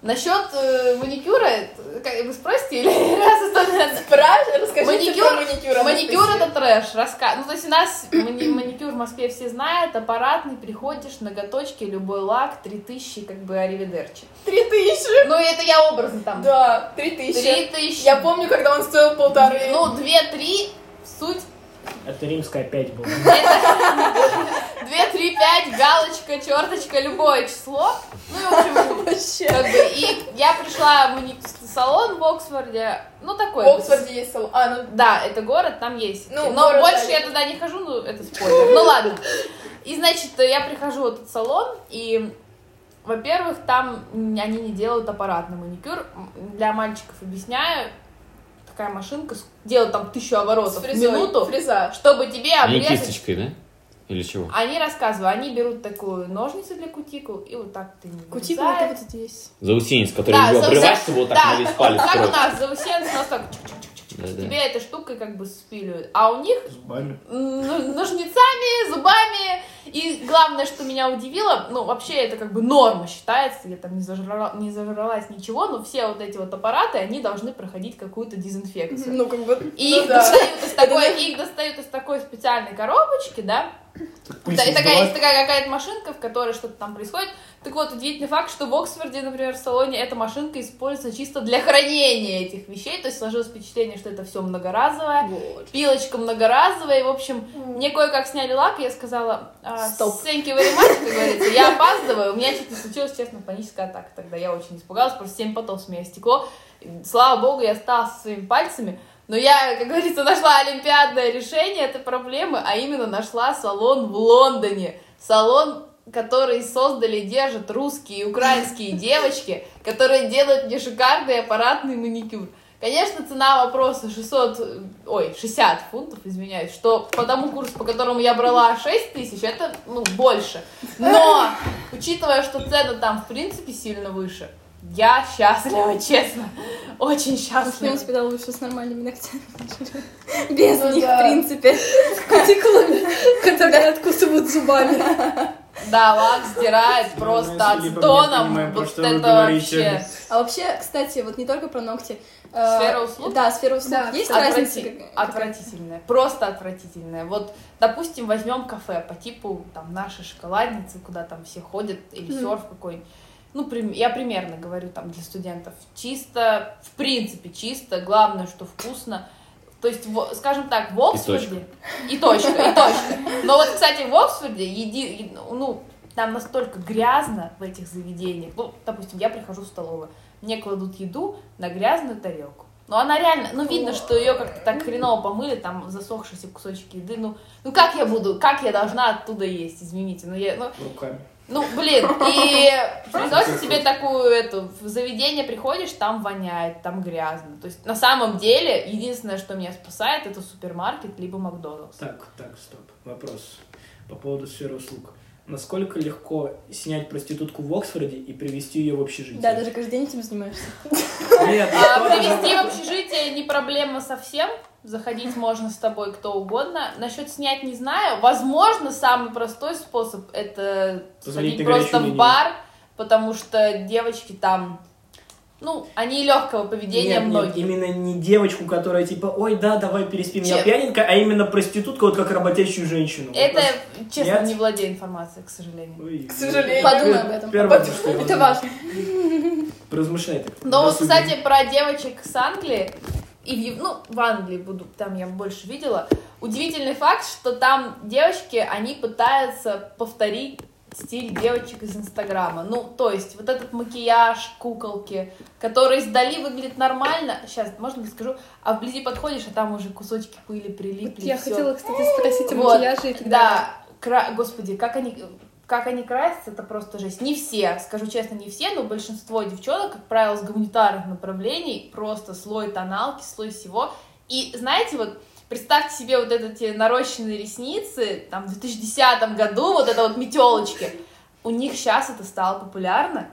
Насчет э, маникюра, это, как, вы спросите или раз история? Спрашивай, расскажите Маникюр- про маникюр. Маникюр Анастасия. это трэш, раска... Ну, то есть у нас мани- маникюр в Москве все знают, аппаратный, приходишь, ноготочки, любой лак, 3000, как бы аривидерчи. Три тысячи. Ну, это я образно там. Да, три тысячи. 3000. Я помню, когда он стоил полторы. Ну, 2-3, суть Это римская 5 была. это 2, 3, 5, галочка, черточка, любое число. Ну, и, в общем, вообще. как бы, и я пришла в мани- салон в Оксфорде, ну, такой. В Оксфорде есть салон. А, ну, Да, это город, там есть. Ну, Но город, больше да. я туда не хожу, ну, это спойлер. Ну, ладно. И, значит, я прихожу в этот салон, и, во-первых, там они не делают аппаратный маникюр. Для мальчиков объясняю, такая машинка делает там тысячу оборотов в фрезой. минуту, Фреза. чтобы тебе Они обрезать... кисточкой, да? Или чего? Они рассказывают, они берут такую ножницу для кутикул, и вот так ты не Кутикула это вот здесь. Заусенец, который Да, обрывать, за- чтобы вот так да, на весь палец как у нас, заусенец, у нас так чик-чик-чик-чик. Да-да. Тебе этой штукой как бы спиливают. А у них Зубами. м, ножницами, зубами. И главное, что меня удивило, ну, вообще это как бы норма считается, я там не, зажрала, не зажралась ничего, но все вот эти вот аппараты, они должны проходить какую-то дезинфекцию. Ну, как бы... И ну их, да. достают из такой, их достают из такой специальной коробочки, да, да, и такая, есть такая какая-то машинка, в которой что-то там происходит. Так вот, удивительный факт, что в Оксфорде, например, в салоне эта машинка используется чисто для хранения этих вещей. То есть сложилось впечатление, что это все многоразовое. Вот. Пилочка многоразовая. И, в общем, мне кое-как сняли лак, и я сказала, а, Стоп. thank you very much, как говорится, я опаздываю. У меня чуть не случилась, честно, паническая атака. Тогда я очень испугалась, просто 7 потов с меня стекло. Слава богу, я осталась со своими пальцами. Но я, как говорится, нашла олимпиадное решение этой проблемы, а именно нашла салон в Лондоне. Салон, который создали и держат русские и украинские девочки, которые делают мне шикарный аппаратный маникюр. Конечно, цена вопроса 600, э, ой, 60 фунтов, извиняюсь, что по тому курсу, по которому я брала 6 тысяч, это, ну, больше. Но, учитывая, что цены там, в принципе, сильно выше, я счастлива, честно. Очень В счастлива. принципе, да, лучше с нормальными ногтями. Без Ну них, да. в принципе. С кутикулами, которые откусывают зубами. Да, лак стирает просто Ну, если от бы тона. мне понимаю, про Вот это вообще. А вообще, кстати, вот не только про ногти. э, Сфера услуг? Да, сфера услуг. Да, Есть разница? Отвратительное, просто отвратительное. Вот, допустим, возьмем кафе по типу там нашей шоколадницы, куда там все ходят, или серф какой-нибудь. Ну, я примерно говорю там для студентов. Чисто, в принципе, чисто. Главное, что вкусно. То есть, скажем так, в Оксфорде... И точка, и точка. Но вот, кстати, в Оксфорде, еди, ну, там настолько грязно в этих заведениях. Ну, допустим, я прихожу в столовую, мне кладут еду на грязную тарелку. Ну, она реально, ну, видно, что ее как-то так хреново помыли, там засохшиеся кусочки еды. Ну, ну, как я буду, как я должна оттуда есть, извините. Ну, я, ну, Руками. Ну, блин, и приносят себе такую, эту, в заведение приходишь, там воняет, там грязно. То есть, на самом деле, единственное, что меня спасает, это супермаркет, либо Макдональдс. Так, так, стоп. Вопрос по поводу сферы услуг. Насколько легко снять проститутку в Оксфорде и привести ее в общежитие? Да, даже каждый день этим занимаешься. Нет, А же- привезти в общежитие не проблема совсем. Заходить можно с тобой кто угодно. Насчет снять не знаю. Возможно, самый простой способ это Позвонить сходить просто в линию. бар, потому что девочки там Ну, они легкого поведения Нет, нет, многие. именно не девочку, которая типа, ой, да, давай переспим, я Чем? пьяненькая, а именно проститутку, вот как работящую женщину. Это, Вот честно, Нет? не владею информацией, к сожалению. Ой, К сожалению. Подумай об этом. Первое, Под- что я Это важно. Поразмышляй так. Но вот, кстати, про девочек с Англии, и в, ну, в Англии буду, там я больше видела, удивительный факт, что там девочки, они пытаются повторить стиль девочек из Инстаграма. Ну, то есть, вот этот макияж, куколки, которые сдали, выглядит нормально. Сейчас, можно я скажу? А вблизи подходишь, а там уже кусочки пыли прилипли. Я всё. хотела, кстати, спросить о Вот, макияже. Да, кра- господи, как они, как они красятся, это просто жесть. Не все, скажу честно, не все, но большинство девчонок, как правило, с гуманитарных направлений, просто слой тоналки, слой всего. И знаете, вот представьте себе вот эти нарощенные ресницы, там, в 2010 году, вот это вот метелочки. У них сейчас это стало популярно,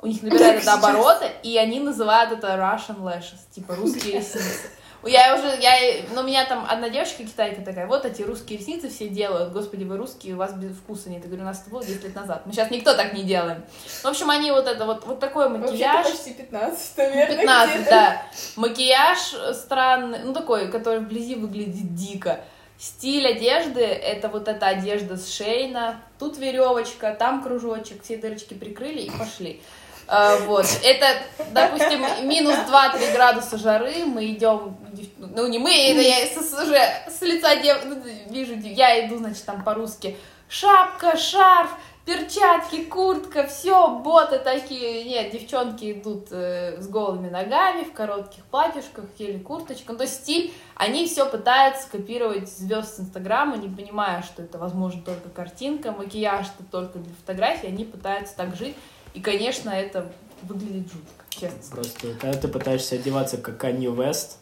у них набирает это обороты, и они называют это Russian lashes, типа русские ресницы. Я уже, я, ну, у меня там одна девочка китайка такая, вот эти русские ресницы все делают, господи, вы русские, у вас без вкуса нет. Я говорю, у нас это было 10 лет назад, мы сейчас никто так не делаем. В общем, они вот это вот, вот такой макияж. почти 15, наверное. 15, где-то. да. Макияж странный, ну такой, который вблизи выглядит дико. Стиль одежды — это вот эта одежда с Шейна. Тут веревочка, там кружочек, все дырочки прикрыли и пошли. А, вот. Это, допустим, минус 2-3 градуса жары, мы идем, ну не мы, это я с, уже с лица дев, ну, вижу, я иду, значит, там по-русски, шапка, шарф, перчатки, куртка, все, боты такие. Нет, девчонки идут э, с голыми ногами, в коротких платьишках или курточках. Ну, то есть стиль, они все пытаются копировать звезд с Инстаграма, не понимая, что это, возможно, только картинка, макияж это только для фотографий, они пытаются так жить. И, конечно, это выглядит жутко, честно. Просто, когда ты пытаешься одеваться как Канье Вест,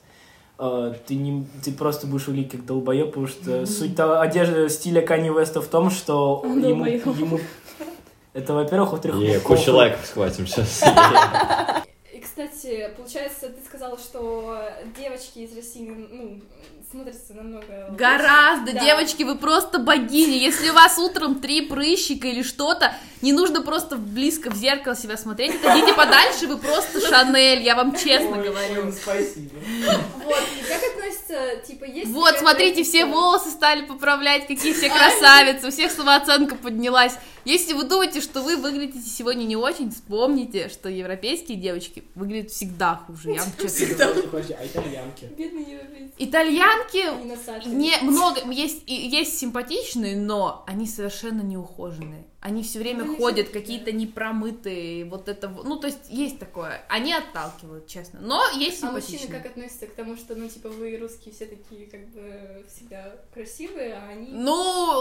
э, ты, не, ты просто будешь выглядеть как долбоеб, потому что суть того- одежды стиля Канье Веста в том, что ему, ему... Это, во-первых, во-вторых... Похуй. кучу лайков схватим сейчас. Кстати, получается, ты сказала, что девочки из России, ну, смотрятся намного... лучше. Гораздо, Да. девочки, вы просто богини. Если у вас утром три прыщика или что-то, не нужно просто близко в зеркало себя смотреть. Идите подальше, вы просто Шанель, я вам честно говорю. спасибо. Вот, и как относится, типа, есть... Вот, смотрите, все волосы стали поправлять, какие все красавицы, у всех самооценка поднялась. Если вы думаете, что вы выглядите сегодня не очень, вспомните, что европейские девочки выглядят всегда хуже. Я вам. Подожди, подожди, а итальянки? Бедные европейцы. Итальянки. Не, много, есть, есть симпатичные, но они совершенно неухоженные. Они все время Ну, ходят какие-то непромытые, вот это, вот. ну, то есть есть такое. Они отталкивают, честно. Но есть А мужчины как относятся к тому, что, ну, типа, вы русские все такие, как бы, всегда красивые, а они... Ну,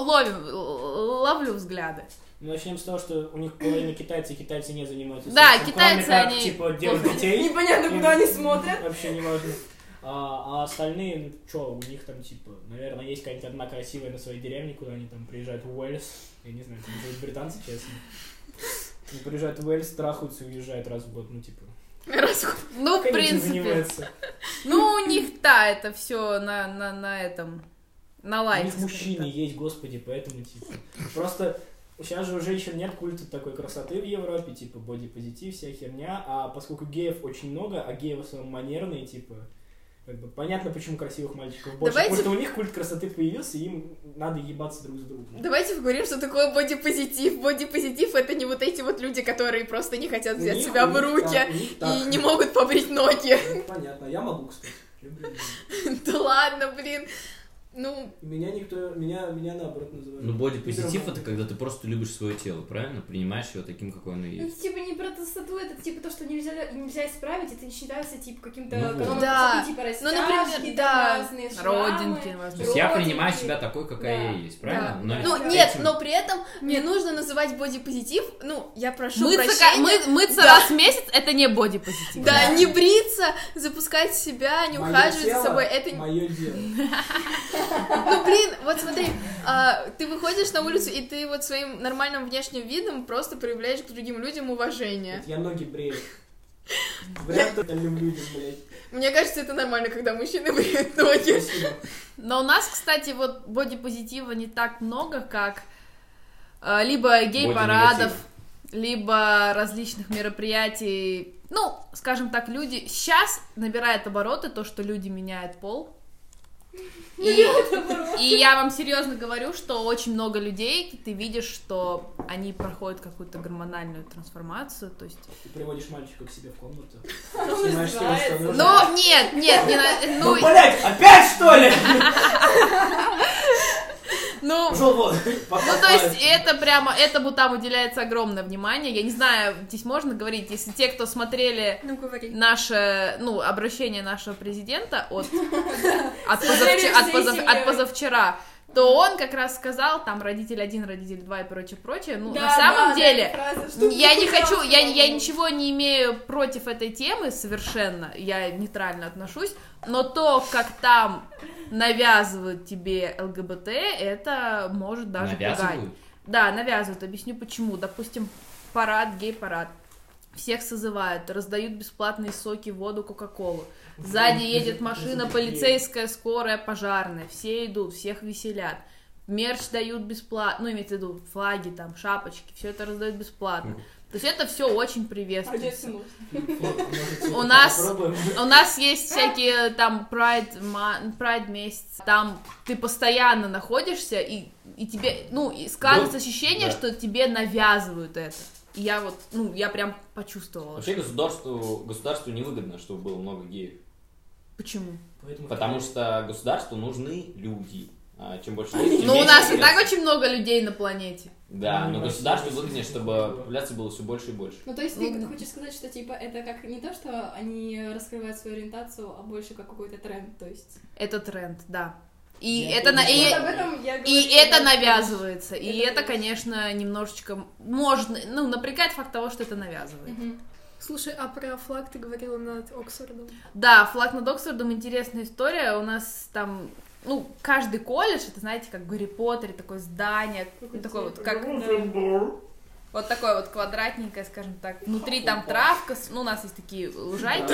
ловим, ловлю взгляды. Ну, начнем с того, что у них половина китайцы, и китайцы не занимаются Да, сексом, китайцы, кроме как, они типа, плохо. детей. Непонятно, куда они смотрят. Вообще не важно. А, а остальные, ну что, у них там, типа, наверное, есть какая-нибудь одна красивая на своей деревне, куда они там приезжают в Уэльс. Я не знаю, будут британцы, честно. Они приезжают в Уэльс, трахаются и уезжают раз в год, ну, типа. Ну, в как они этим принципе. Ну, у них, да, это все на, на, на этом, на У лайфе. них скажем мужчины есть, господи, поэтому, типа. Просто сейчас же у женщин нет культа такой красоты в Европе, типа, бодипозитив, вся херня, а поскольку геев очень много, а геи в основном манерные, типа, как бы понятно, почему красивых мальчиков больше, Давайте- потому что у них культ красоты появился, и им надо ебаться друг с другом. Давайте поговорим, что такое бодипозитив. Бодипозитив — это не вот эти вот люди, которые просто не хотят взять них- себя в руки так, и так. не могут побрить ноги. Ну, понятно, я могу, кстати. Да ладно, блин. Ну, Меня никто, меня, меня наоборот называют. Ну, бодипозитив это когда ты просто любишь свое тело, правильно? Принимаешь его таким, какой оно Ну, есть. типа, не про красоту, это, типа, то, что нельзя, нельзя исправить, это не считается, типа, каким-то Ну вот. Да. типа, Ну, например, растяжки, да. там разные шрамы. Родинки, То возможно. есть я принимаю себя такой, какая Да. я есть, правильно? Но ну Да. нет, этим- но при этом не нужно называть бодипозитив. Ну, я прошу Мыться, прощения. мы- мыться Да. раз в месяц это не бодипозитив. Да, не бриться, запускать себя, не ухаживать за собой. Это Мое дело. Ну, блин, вот смотри, а, ты выходишь на улицу, и ты вот своим нормальным внешним видом просто проявляешь к другим людям уважение. Я ноги брею. Вряд ли людям, блядь. Мне кажется, это нормально, когда мужчины бреют ноги. Спасибо. Но у нас, кстати, вот бодипозитива не так много, как э, либо гей-парадов, либо различных мероприятий. Ну, скажем так, люди сейчас набирает обороты то, что люди меняют пол. И, и я вам серьезно говорю, что очень много людей, ты видишь, что они проходят какую-то гормональную трансформацию, то есть... Ты приводишь мальчика к себе в комнату. Снимаешь с него. Ну, нет, нет, не на- Ну, ну, блядь, опять что ли? ну. Ну, то есть, это прямо, этому там уделяется огромное внимание. Я не знаю, здесь можно говорить, если те, кто смотрели Ну, наше, ну, обращение нашего президента от, от, позавчера, от позавчера, то он как раз сказал, там, родитель один, родитель два и прочее, прочее. Ну, Да, на самом да, деле, фраза, я не хочу, я, я ничего не имею против этой темы совершенно, я нейтрально отношусь, но то, как там навязывают тебе ЛГБТ, это может даже пугать. Навязывают? Да, навязывают. Объясню почему. Допустим, парад, гей-парад. Всех созывают, раздают бесплатные соки, воду, кока-колу. Сзади едет машина полицейская, скорая, пожарная. Все идут, всех веселят. Мерч дают бесплатно, ну, имеется в виду флаги, там, шапочки, все это раздают бесплатно. То есть это все очень приветствуется. Можно. У нас- У нас есть всякие там прайд, прайд месяц, там ты постоянно находишься, и, и тебе, ну, и складывается Вот, ощущение, да. что тебе навязывают это. И я вот, ну, я прям почувствовала. Вообще государству, государству невыгодно, чтобы было много геев. Почему? Потому что государству нужны люди. А чем больше людей, тем Ну, у нас и так очень много людей на планете. Да, Ну, но есть выгоднее, чтобы популяции было все больше и больше. Ну, то есть ты Ну, хочешь сказать, что, типа, это как не то, что они раскрывают свою ориентацию, а больше как какой-то тренд, то есть... Это тренд, да. И Я это на, и, говорю, и это навязывается. И Это это, точно. конечно, немножечко может, ну, напрягает факт того, что это навязывает. Мгм. Слушай, а про флаг ты говорила над Оксфордом? Да, флаг над Оксфордом интересная история. У нас там, ну, каждый колледж, это, знаете, как Гарри Поттере, такое здание, ну, такое вот, как... Вот такое вот квадратненькое, скажем так. Внутри там травка, ну, у нас есть такие лужайки.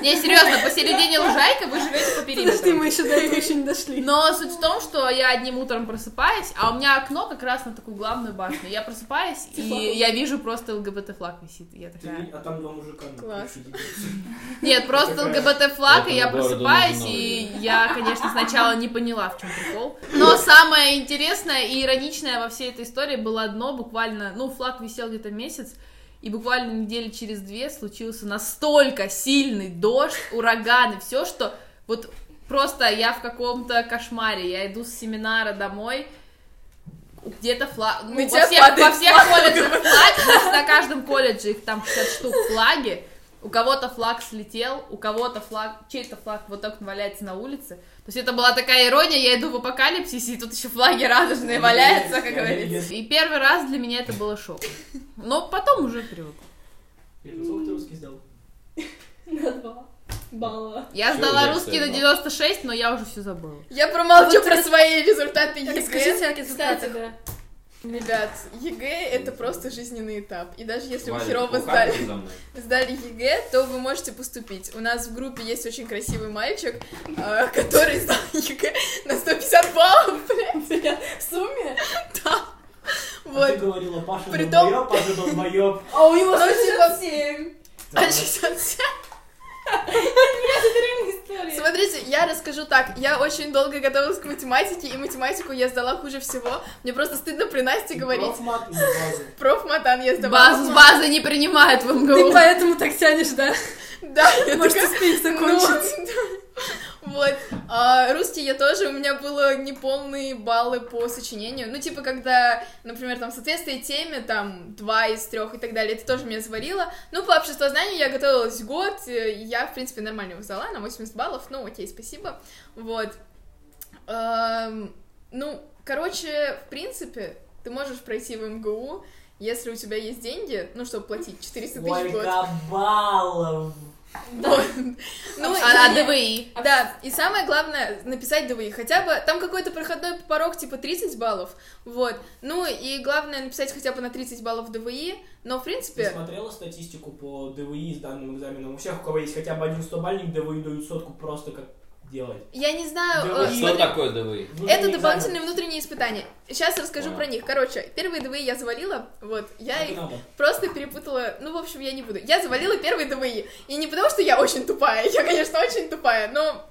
Не, серьезно, посередине лужайка, вы живете по Подожди, периметру. мы еще до этого еще не дошли. Но суть в том, что я одним утром просыпаюсь, а у меня окно как раз на такую главную башню. Я просыпаюсь, и я вижу просто ЛГБТ-флаг висит. Я такая... А там два мужика. на Класс. Нет, просто ЛГБТ-флаг, и я просыпаюсь, и я, конечно, сначала не поняла, в чем прикол. Но самое интересное и ироничное во всей этой истории было одно, буквально, ну, флаг висел где-то месяц, и буквально недели через две случился настолько сильный дождь, ураган и все, что вот просто я в каком-то кошмаре. Я иду с семинара домой, где-то флаг... Ну, во всех, во всех колледжах флаги, на каждом колледже их там 60 штук флаги, у кого-то флаг слетел, у кого-то флаг, чей-то флаг вот так валяется на улице. То есть это была такая ирония, я иду в апокалипсисе, и тут еще флаги радужные валяются, как говорится. И первый раз для меня это было шок. Но потом уже привык. Ира, Сколько ты русский сдал? На два балла. Я Всё, сдала русский на всё 96, но я уже все забыла. Я промолчу про свои результаты Расскажите ЕГЭ. о результатах. Кстати, да. Ребят, ЕГЭ это просто жизненный этап. И даже если вы Валя, херово ухаживай сдали, сдали ЕГЭ, то вы можете поступить. У нас в группе есть очень красивый мальчик, а, который сдал ЕГЭ на 150 баллов, блядь. В сумме? А Вот. ты говорила, Паша Притом- долбоёб, Паша долбоёб. А у него Ну, типа, 167. А 67? Реальная история. Смотрите, я расскажу так. Я очень долго готовилась к математике, и математику я сдала хуже всего. Мне просто стыдно при Насте говорить. Профмат базу? Профматан я сдавала. Базу с базы не принимают в Ты МГУ. поэтому так тянешь, да? Да, я Может, успеешь закончить. Ну, да. Вот. А, русский я тоже, у меня было неполные баллы по сочинению. Ну, типа, когда, например, там соответствие теме, там, два из трех и так далее, это тоже меня заварило. Ну, по обществознанию я готовилась год, я, в принципе, нормально его сдала на 80 баллов, ну, окей, спасибо. Вот. Ну, короче, в принципе, ты можешь пройти в МГУ, если у тебя есть деньги, ну, чтобы платить 400 тысяч в год. Сколько баллов? Вот. Ну, А, а ДВИ? да, и самое главное, написать ДВИ. Хотя бы, там какой-то проходной порог, типа 30 баллов, вот. Ну, и главное написать хотя бы на 30 баллов ДВИ, но, в Ты принципе, смотрела статистику по ДВИ с данным экзаменом? У всех, у кого есть хотя бы один 100-бальник, ДВИ дают сотку просто как делать. Я не знаю... Да, э, Что смотри, такое ДВИ? Это дополнительные экзамен. внутренние испытания. Сейчас расскажу Понял. про них. Короче, первые ДВИ я завалила, вот, я и их просто перепутала, ну, в общем, я не буду. Я завалила первые ДВИ, и не потому, что я очень тупая, я, конечно, очень тупая, но...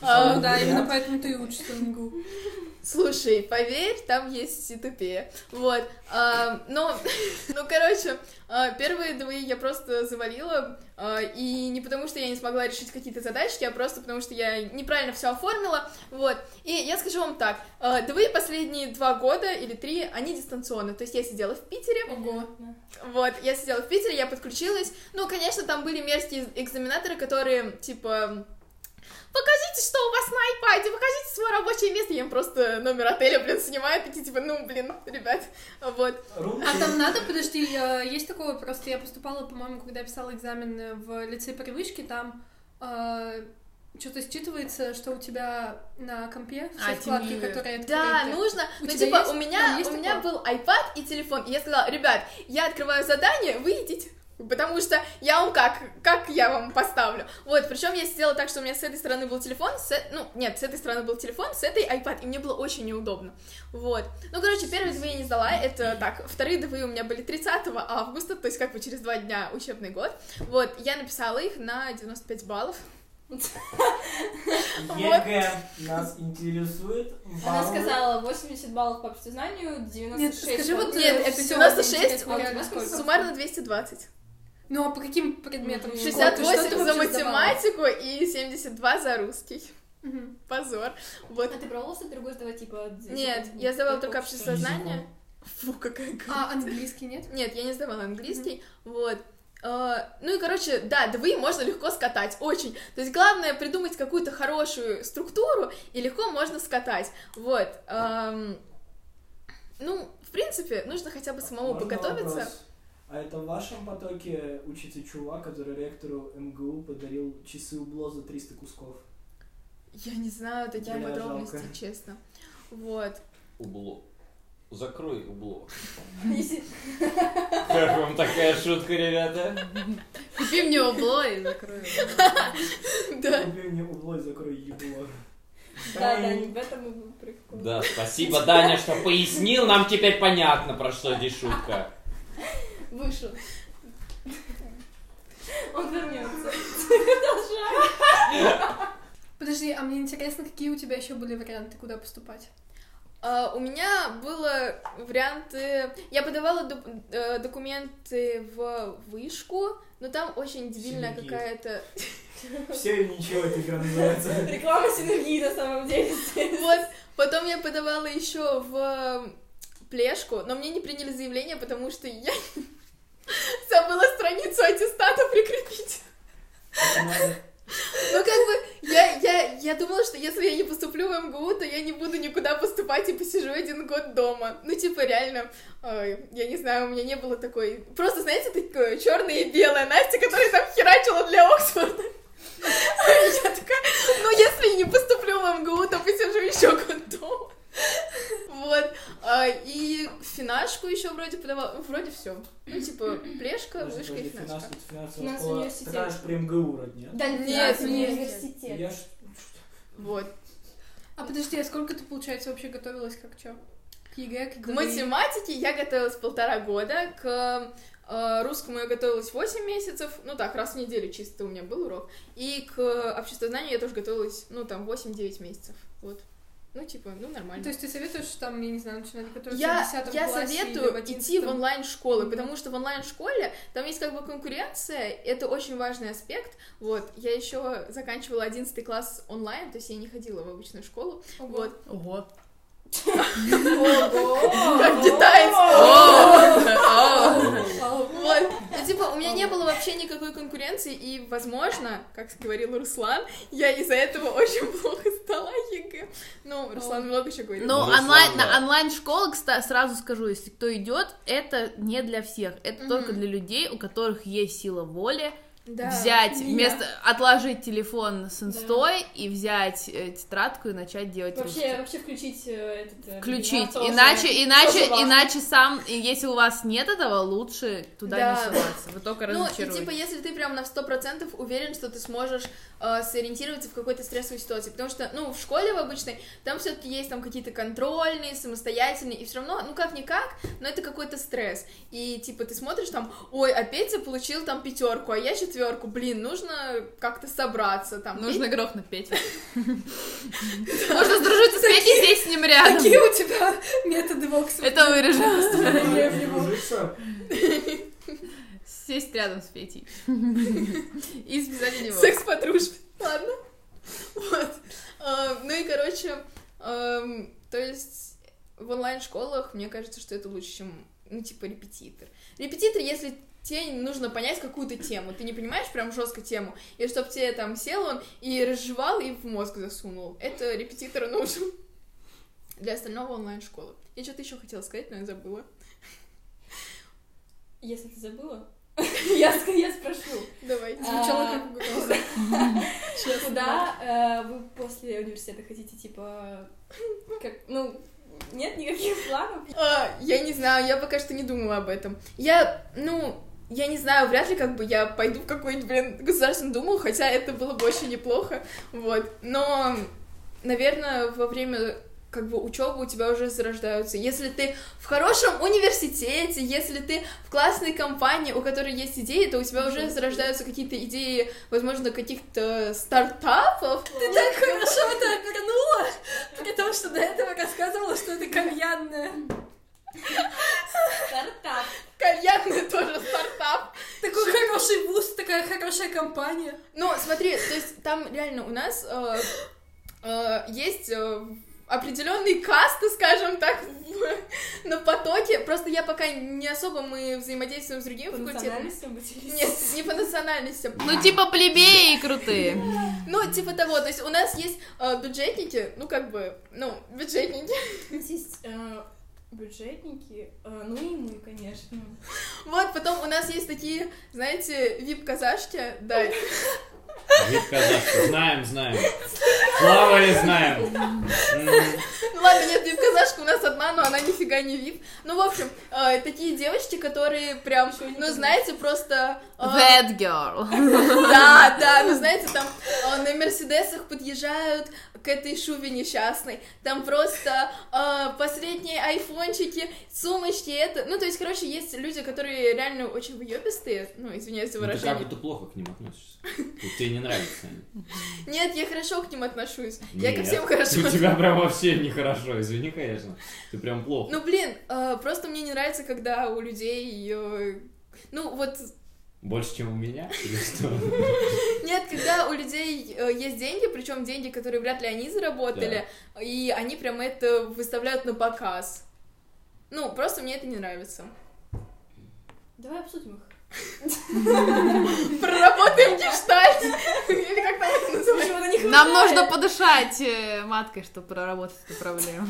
а, Ну да, именно поэтому ты и учишься в МГУ. Слушай, поверь, там есть и тупее. Вот. а, но, ну, короче, а, первые ДВИ я просто завалила, а, и не потому, что я не смогла решить какие-то задачки, а просто потому, что я неправильно все оформила, вот. И я скажу вам так, а, ДВИ последние два года или три, они дистанционно, то есть я сидела в Питере, Понятно. вот, я сидела в Питере, я подключилась. Ну, конечно, там были мерзкие экзаменаторы, которые, типа, покажите, что у вас на айпаде, покажите свое рабочее место. Я им просто номер отеля, блин, снимаю, такие, типа, ну, блин, ребят, вот. А там надо, подожди, есть такое, просто я поступала, по-моему, когда я писала экзамен в лицей привычки, там что-то считывается, что у тебя на компе все А, вкладки, теневые. которые Да, открыты. нужно. У ну, типа, есть? у меня, у меня такое? был iPad и телефон. И я сказала, ребят, я открываю задание, вы идите. Потому что я вам как, как я вам поставлю. Вот, причем я сделала так, что у меня с этой стороны был телефон, с, ну, нет, с этой стороны был телефон, с этой iPad, и мне было очень неудобно. Вот. Ну, короче, первые две я не сдала, это так, вторые две у меня были 30 августа, то есть как бы через два дня учебный год. Вот, я написала их на 95 баллов. ЕГЭ нас интересует. Она сказала 80 баллов по обществознанию, 96 Нет, скажи вот, Нет, это всё, 96, интересно, а реально у тебя сколько? Суммарно 220. Ну, а по каким предметам? Мгм. Что ты- что ты 68 за математику и 72 за русский. Позор. Вот. А ты пробовала что-то другое сдавать, типа... Нет, типа, я сдавала как только общество? обществознание. Фу, какая гадость. А английский нет? Нет, я не сдавала английский. Вот. А, Ну и, короче, да, ДВИ можно легко скатать, очень. То есть главное придумать какую-то хорошую структуру, и легко можно скатать. Вот. Ну, в принципе, нужно хотя бы самому Можно подготовиться. вопрос? А это в вашем потоке учится чувак, который ректору МГУ подарил часы убло за 300 кусков? Я не знаю такие Бля, подробности, жалко. честно. Вот. Убло. Закрой убло. Как вам такая шутка, ребята? Купи мне убло и закрой. Да. Купи мне убло и закрой ебло. Да, да, не в этом и прикол. Да, спасибо, Даня, что пояснил. Нам теперь понятно, про что здесь шутка. Вышел. Он вернется. Подожди, а мне интересно, какие у тебя еще были варианты, куда поступать? А, у меня было варианты... Я подавала ду- э, документы в вышку, но там очень дебильная Синергия. какая-то... Все или ничего эта игра называется. Реклама синергии на самом деле. Вот, потом я подавала еще в плешку, но мне не приняли заявление, потому что я забыла страницу аттестата прикрепить. Ну, как бы, я, я, я думала, что если я не поступлю в МГУ, то я не буду никуда поступать и посижу один год дома. Ну, типа, реально, ой, я не знаю, у меня не было такой... Просто, знаете, такое черное и белое. Настя, которая там херачила для Оксфорда. Я такая, ну, если не поступлю в МГУ, то посижу еще год дома. Вот. А, И финашку еще вроде подавала. Вроде все. Плешка, Подожди, вышка и финанс- финансовая Финансовый школа. университет. Такая же при МГУ вроде, нет? Да Нет, университет. Я ж... Вот. А подожди, а сколько ты, получается, вообще готовилась как чё? К ЕГЭ, к К ДВИ? математике я готовилась полтора года, к э, русскому я готовилась 8 месяцев, ну так, раз в неделю чисто у меня был урок, и к обществознанию я тоже готовилась, ну там, 8-9 месяцев, вот. Ну, типа, ну, нормально. То есть ты советуешь, там, я не знаю, начинать готовиться я, в 10 я классе или советую в идти в 11? онлайн-школы, Мгм. потому что в онлайн-школе там есть как бы конкуренция, это очень важный аспект. Вот, я еще заканчивала 11 класс онлайн, то есть я не ходила в обычную школу. Вот. Ого. Как китайцы. Вот. Ну, типа, у меня не было вообще никакой конкуренции, и, возможно, как говорил Руслан, я из-за этого очень плохо сдала ЕГЭ. Ну, Руслан много чего говорил. Ну, онлайн, да. на онлайн-школа, кстати, сразу скажу, если кто идет, это не для всех. Это только для людей, у которых есть сила воли Да. взять, меня. вместо отложить телефон с инстой и взять э, тетрадку и начать делать Вообще, русский. вообще включить э, этот... э, Включить. тоже- Иначе, иначе, тоже важно. иначе сам, если у вас нет этого, лучше туда Да. не соваться. Вы только Ну, и типа, если ты прям на сто процентов уверен, что ты сможешь э, сориентироваться в какой-то стрессовой ситуации, потому что, ну, в школе в обычной, там все таки есть там какие-то контрольные, самостоятельные, и все равно, ну, как-никак, но это какой-то стресс. И, типа, ты смотришь там, ой, а Петя получил там пятерку, а я четверку, блин, нужно как-то собраться там. Нужно грохнуть Петю. Можно сдружиться с Петей, сесть с ним рядом. Какие у тебя методы Вокс? Это вырежем. Сесть рядом с Петей. И связать его. Секс по дружбе. Ладно. Вот. А, Ну и, короче, то есть в онлайн-школах, мне кажется, что это лучше, чем, ну, типа, репетитор. Репетитор, если тебе нужно понять какую-то тему, ты не понимаешь прям жестко тему, и чтобы тебе там сел он и разжевал, и в мозг засунул. Это репетитор нужен для остального онлайн-школы. Я что-то еще хотела сказать, но я забыла. Если ты забыла, я, я спрошу. Давай. Звучало А. как угроза. Куда э, вы после университета хотите, типа, как, ну, нет никаких планов? А, я не знаю, я пока что не думала об этом. Я, ну, я не знаю, вряд ли как бы я пойду в какую-нибудь, блин, государственную думу, хотя это было бы очень неплохо, вот. Но, наверное, во время как бы учебы у тебя уже зарождаются. Если ты в хорошем университете, если ты в классной компании, у которой есть идеи, то у тебя уже зарождаются какие-то идеи, возможно, каких-то стартапов. Ты так хорошо это обернула, при том, что до этого рассказывала, что это кальянная. Стартап. Кальянный тоже стартап. Такой хороший вуз, такая хорошая компания. Ну, смотри, то есть там реально у нас э, э, есть э, определенные касты, скажем так, на потоке. Просто я пока не особо мы взаимодействуем с другими факультетами. Нет, не по национальностям. Ну, типа плебеи крутые. Ну, типа того, то есть у нас есть э, бюджетники, ну, как бы, ну, бюджетники. У нас есть бюджетники, э, ну и мы, конечно. Вот, потом у нас есть такие, знаете, вип-казашки, да, Вид казашки. Знаем, знаем. Плавали, знаем. Ну ладно, нет, вип-казашка у нас одна, но она нифига не вип. Ну, в общем, э, такие девочки, которые прям, ну, знаете, просто... э, Bad girl. Да, да, ну, знаете, там э, на Мерседесах подъезжают к этой шубе несчастной. Там просто э, последние айфончики, сумочки, это... Ну, то есть, короче, есть люди, которые реально очень выебистые, ну, извиняюсь за Ну, ты как выражение. будто плохо к ним относишься. Тебе не нравится. они. Нет, я хорошо к ним отношусь. Я ко всем хорошо У тебя прям вообще нехорошо, извини, конечно. Ты прям плохо. Ну, блин, э, просто мне не нравится, когда у людей... ну, вот Больше, чем у меня? Или что? Нет, когда у людей э, есть деньги, причем деньги, которые вряд ли они заработали, и они прям это выставляют на показ. Ну, просто мне это не нравится. Давай обсудим их. Проработаем гештальт! Или как там это называется? Почему-то не Нам нужно подышать э, маткой, чтобы проработать эту проблему.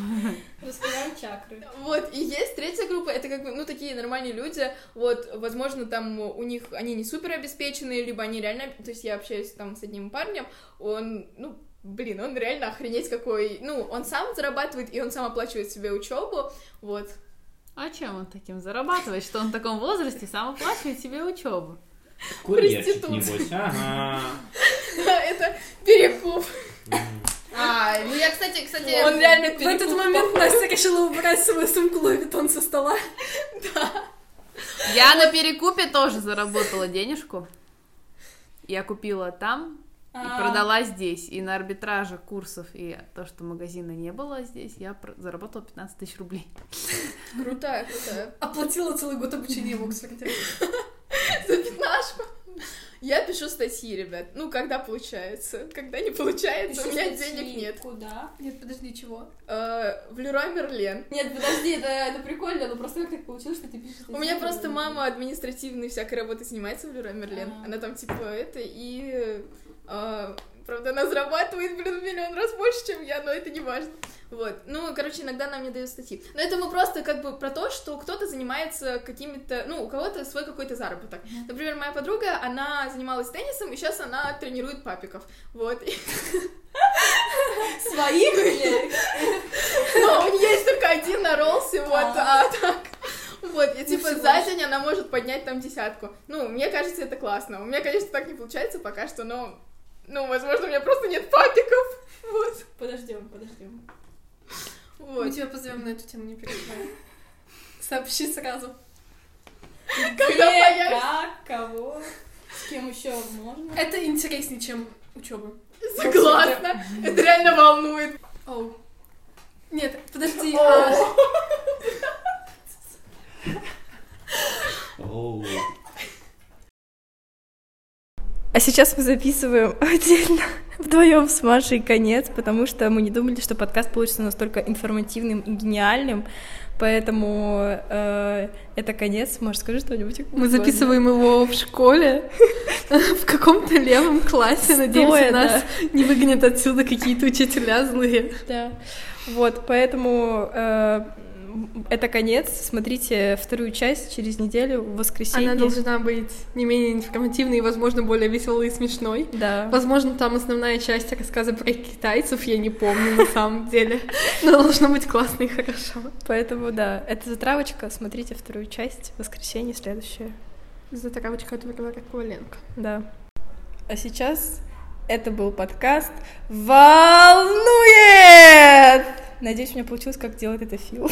Раскрываем чакры. Вот, и есть третья группа, это как бы, ну, такие нормальные люди, вот, возможно, там у них, они не супер обеспеченные, либо они реально, то есть я общаюсь там с одним парнем, он, ну, блин, он реально охренеть какой, ну, он сам зарабатывает, и он сам оплачивает себе учебу, вот, А чем он таким зарабатывает, что он в таком возрасте сам оплачивает себе учебу? Курьерчик, Проститут. небось. Ага. это перекуп. А, ну я, кстати, кстати... Он реально В этот момент Настя решила убрать свою сумку Луи Виттон со стола. Я на перекупе тоже заработала денежку. Я купила там и А. продала здесь. И на арбитраже курсов и то, что магазина не было здесь, я заработала 15 тысяч рублей. Крутая, крутая. Оплатила целый год обучения в Оксфорде. За пятнашку. Я пишу статьи, ребят. Ну, когда получается. Когда не получается, у меня денег нет. Куда? Нет, подожди, чего? Э, В Леруа Мерлен. Нет, подожди, это, это прикольно, но просто как так получилось, что ты пишешь У меня просто мама административной всякой работой занимается в Леруа Мерлен. А. Она там типа это и э, Правда, она зарабатывает, блин, в миллион раз больше, чем я, но это не важно. Вот. Ну, короче, иногда она мне дает статьи. Но это мы просто как бы про то, что кто-то занимается какими-то... Ну, у кого-то свой какой-то заработок. Например, моя подруга, она занималась теннисом, и сейчас она тренирует папиков. Вот. Своих или... Но у нее есть только один на роллсе, вот, а так... Вот, и типа всего за день она может поднять там десятку. Ну, мне кажется, это классно. У меня, конечно, так не получается пока что, но... Ну, возможно, у меня просто нет папиков. Вот. Подождем, подождем. Вот. Мы тебя позовем на эту тему, не переживай. Сообщи сразу. Когда появишься. как, кого, с кем еще можно. Это интереснее, чем учеба. Согласна. Это реально волнует. Оу. Нет, подожди. а, Оу. А сейчас мы записываем отдельно вдвоем с Машей конец, потому что мы не думали, что подкаст получится настолько информативным и гениальным. Поэтому э, это конец. Маш, скажи что-нибудь. Мы записываем его в школе, в каком-то левом классе. Надеемся, нас не выгонят отсюда какие-то учителя злые. Да. Вот, поэтому э, это конец. Смотрите вторую часть через неделю в воскресенье. Она должна быть не менее информативной и, возможно, более веселой и смешной. Да. Возможно, там основная часть рассказа про китайцев, я не помню на самом деле. Но должно быть классно и хорошо. Поэтому да, это затравочка. Смотрите вторую часть в воскресенье следующее. Затравочка от Варвары Коваленко. Да. А сейчас это был подкаст «Волнует!» Надеюсь, у меня получилось, как делает это Фил.